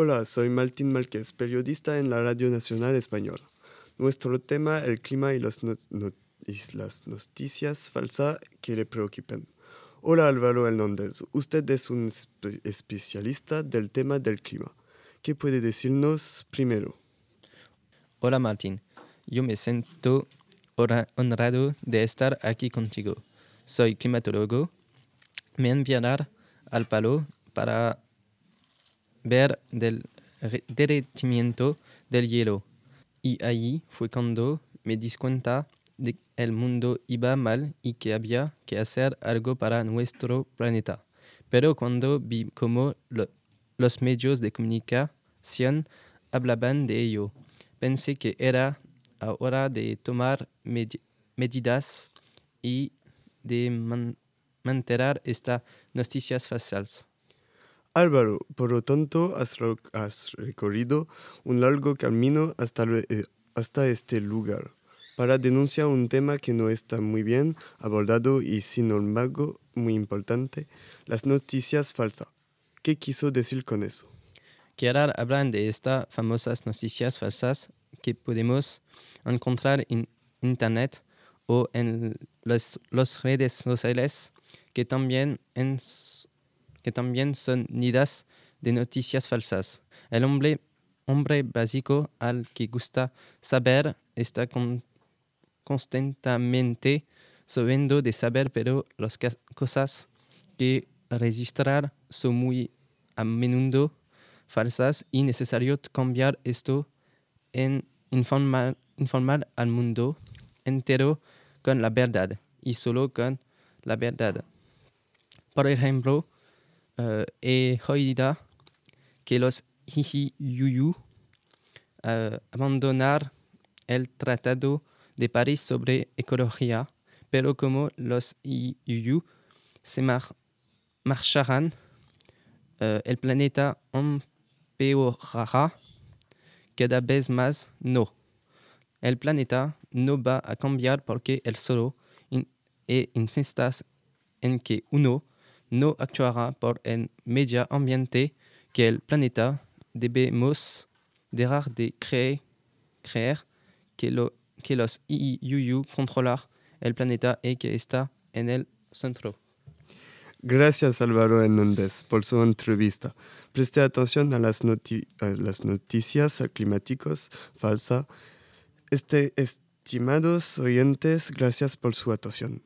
Hola, soy Martín Márquez, periodista en la Radio Nacional Española. Nuestro tema, el clima y, las noticias falsas que le preocupan. Hola Álvaro Hernández, usted es un especialista del tema del clima. ¿Qué puede decirnos primero? Hola Martín, yo me siento honrado de estar aquí contigo. Soy climatólogo. Me enviarán al palo para ver del derretimiento del hielo. Y ahí fue cuando me di cuenta de que el mundo iba mal y que había que hacer algo para nuestro planeta. Pero cuando vi cómo los medios de comunicación hablaban de ello, pensé que era hora de tomar medidas y de mantener estas noticias falsas. Álvaro, por lo tanto, has, recorrido un largo camino hasta, eh, hasta este lugar para denunciar un tema que no está muy bien abordado y, sin embargo, muy importante, las noticias falsas. ¿Qué quiso decir con eso? Que ahora hablan de estas famosas noticias falsas que podemos encontrar en Internet o en las redes sociales que también, también son nidas de noticias falsas. El hombre, hombre básico al que gusta saber está constantemente sabiendo de saber, pero las cosas que registrar son muy a menudo falsas y necesario cambiar esto en informar, informar al mundo entero con la verdad y solo con la verdad. Por ejemplo, uh, he oído que los Yuyu uh, abandonar el Tratado de París sobre ecología, pero como los Yuyu se mar marcharán, uh, el planeta empeorará cada vez más no. El planeta no va a cambiar porque el solo e insistas en que uno no actuará por el medio ambiente que el planeta debemos dejar de creer, que, lo, que los IUU controlar el planeta y que está en el centro. Gracias Álvaro Hernández por su entrevista. Preste atención a las, a las noticias climáticas falsas. Este, estimados oyentes, gracias por su atención.